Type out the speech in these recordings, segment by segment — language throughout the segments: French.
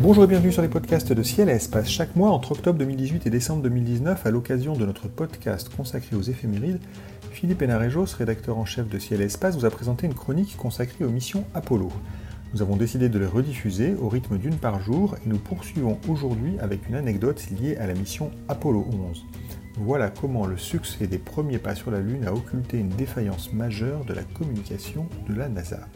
Bonjour et bienvenue sur les podcasts de Ciel et Espace. Chaque mois, entre octobre 2018 et décembre 2019, à l'occasion de notre podcast consacré aux éphémérides, Philippe Enarejos, rédacteur en chef de Ciel et Espace, vous a présenté une chronique consacrée aux missions Apollo. Nous avons décidé de les rediffuser au rythme d'une par jour et nous poursuivons aujourd'hui avec une anecdote liée à la mission Apollo 11. Voilà comment le succès des premiers pas sur la Lune a occulté une défaillance majeure de la communication de la NASA.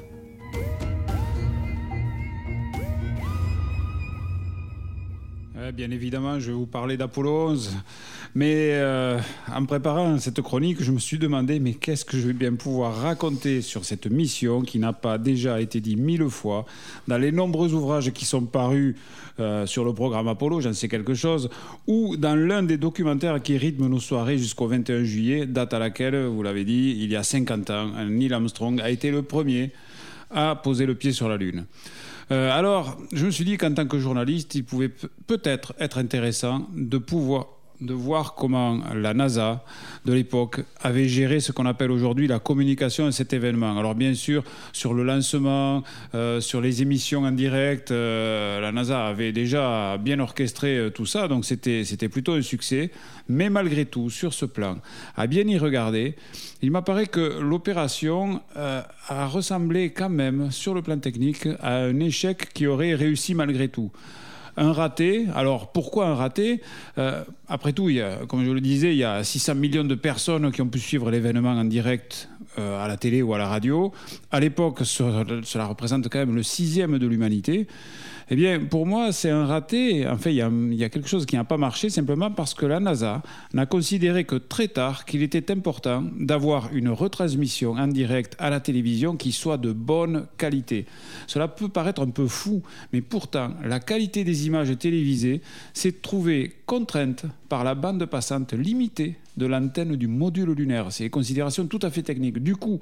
Bien évidemment, je vais vous parler d'Apollo 11. Mais euh, en préparant cette chronique, je me suis demandé mais qu'est-ce que je vais bien pouvoir raconter sur cette mission qui n'a pas déjà été dit mille fois dans les nombreux ouvrages qui sont parus euh, sur le programme Apollo, j'en sais quelque chose, ou dans l'un des documentaires qui rythme nos soirées jusqu'au 21 juillet, date à laquelle, vous l'avez dit, il y a 50 ans, Neil Armstrong a été le premier à poser le pied sur la Lune. Euh, alors, je me suis dit qu'en tant que journaliste, il pouvait peut-être être intéressant de pouvoir de voir comment la NASA de l'époque avait géré ce qu'on appelle aujourd'hui la communication à cet événement. Alors bien sûr, sur le lancement, euh, sur les émissions en direct, euh, la NASA avait déjà bien orchestré euh, tout ça, donc c'était plutôt un succès. Mais malgré tout, sur ce plan, à bien y regarder, il m'apparaît que l'opération a ressemblé quand même, sur le plan technique, à un échec qui aurait réussi malgré tout un raté. Alors pourquoi un raté? Euh, Après tout, il comme je le disais, il y a 600 millions de personnes qui ont pu suivre l'événement en direct euh, à la télé ou à la radio. À l'époque, cela représente quand même le sixième de l'humanité. Eh bien, pour moi, c'est un raté. En fait, il y, a, quelque chose qui n'a pas marché simplement parce que la NASA n'a considéré que très tard qu'il était important d'avoir une retransmission en direct à la télévision qui soit de bonne qualité. Cela peut paraître un peu fou, mais pourtant, la qualité des images télévisées s'est trouvée contrainte par la bande passante limitée de l'antenne du module lunaire. C'est une considération tout à fait technique. Du coup,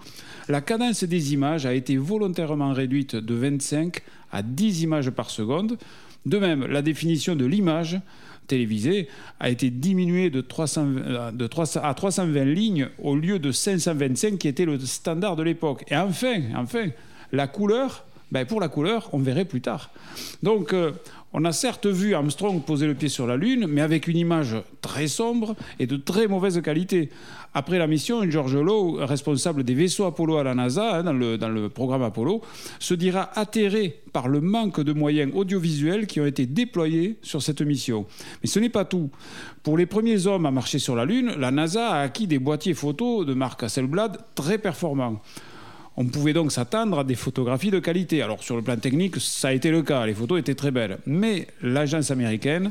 la cadence des images a été volontairement réduite de 25 à 10 images par seconde. De même, la définition de l'image télévisée a été diminuée de, 300, de 300, à 320 lignes au lieu de 525 qui était le standard de l'époque. Et enfin, enfin, la couleur, ben pour la couleur, on verrait plus tard. Donc, euh, on a certes vu Armstrong poser le pied sur la Lune, mais avec une image très sombre et de très mauvaise qualité. Après la mission, George Lowe, responsable des vaisseaux Apollo à la NASA, hein, dans, le, dans, le, programme Apollo, se dira atterré par le manque de moyens audiovisuels qui ont été déployés sur cette mission. Mais ce n'est pas tout. Pour les premiers hommes à marcher sur la Lune, la NASA a acquis des boîtiers photos de marque Hasselblad très performants. On pouvait donc s'attendre à des photographies de qualité. Alors sur le plan technique, ça a été le cas, les photos étaient très belles. Mais l'agence américaine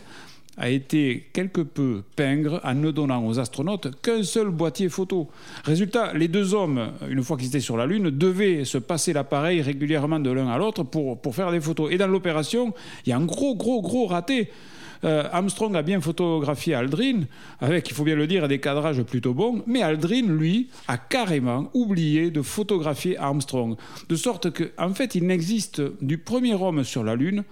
a été quelque peu pingre en ne donnant aux astronautes qu'un seul boîtier photo. Résultat, les deux hommes, une fois qu'ils étaient sur la Lune, devaient se passer l'appareil régulièrement de l'un à l'autre pour, pour faire des photos. Et dans l'opération, il y a un gros, gros, gros raté. Euh, Armstrong a bien photographié Aldrin, avec, il faut bien le dire, des cadrages plutôt bons, mais Aldrin, lui, a carrément oublié de photographier Armstrong. De sorte qu'en en fait, il n'existe du premier homme sur la Lune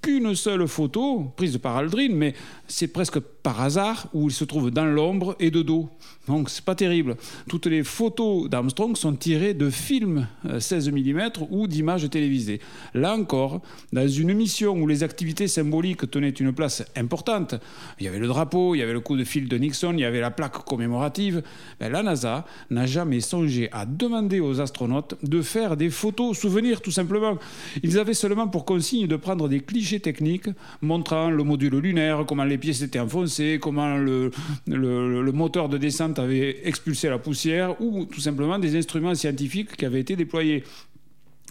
qu'une seule photo prise par Aldrin, mais c'est presque par hasard où il se trouve dans l'ombre et de dos. Donc c'est pas terrible. Toutes les photos d'Armstrong sont tirées de films 16 euh, mm ou d'images télévisées. Là encore, dans une mission où les activités symboliques tenaient une place importante, il y avait le drapeau, il y avait le coup de fil de Nixon, il y avait la plaque commémorative, ben, la NASA n'a jamais songé à demander aux astronautes de faire des photos souvenirs tout simplement. Ils avaient seulement pour consigne de prendre des clichés techniques montrant le module lunaire, comment les pièces étaient enfoncées, comment le, le moteur de descente avait expulsé la poussière ou tout simplement des instruments scientifiques qui avaient été déployés.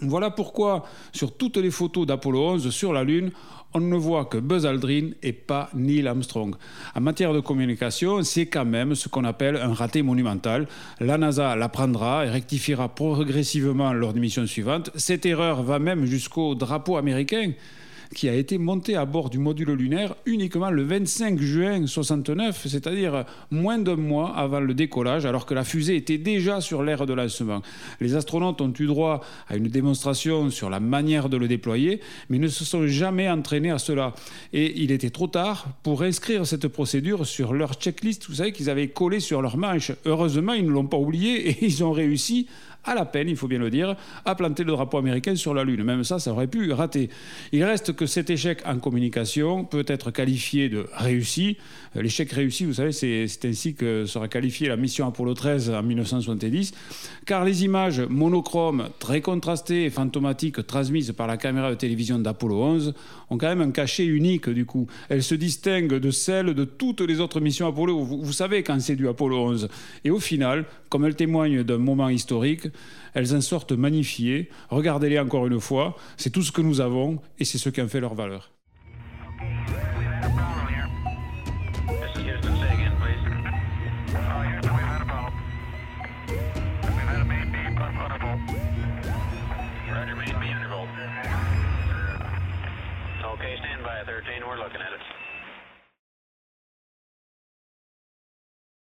Voilà pourquoi, sur toutes les photos d'Apollo 11 sur la Lune, on ne voit que Buzz Aldrin et pas Neil Armstrong. En matière de communication, c'est quand même ce qu'on appelle un raté monumental. La NASA l'apprendra et rectifiera progressivement lors des missions suivantes. Cette erreur va même jusqu'au drapeau américain. Qui a été monté à bord du module lunaire uniquement le 25 juin 69, c'est-à-dire moins d'un mois avant le décollage, alors que la fusée était déjà sur l'aire de lancement. Les astronautes ont eu droit à une démonstration sur la manière de le déployer, mais ne se sont jamais entraînés à cela. Et il était trop tard pour inscrire cette procédure sur leur checklist, vous savez, qu'ils avaient collé sur leur manche. Heureusement, ils ne l'ont pas oublié et ils ont réussi à la peine, il faut bien le dire, à planter le drapeau américain sur la Lune. Même ça, ça aurait pu rater. Il reste que cet échec en communication peut être qualifié de réussi. Euh, l'échec réussi, vous savez, c'est ainsi que sera qualifiée la mission Apollo 13 en 1970, car les images monochromes, très contrastées et fantomatiques transmises par la caméra de télévision d'Apollo 11 ont quand même un cachet unique du coup. Elles se distinguent de celles de toutes les autres missions Apollo. Vous, vous savez quand c'est du Apollo 11. Et au final, comme elles témoignent d'un moment historique, elles en sortent magnifiées. Regardez-les encore une fois, c'est tout ce que nous avons et c'est ce qui en fait leur valeur. Okay, stand by 13. We're looking at it.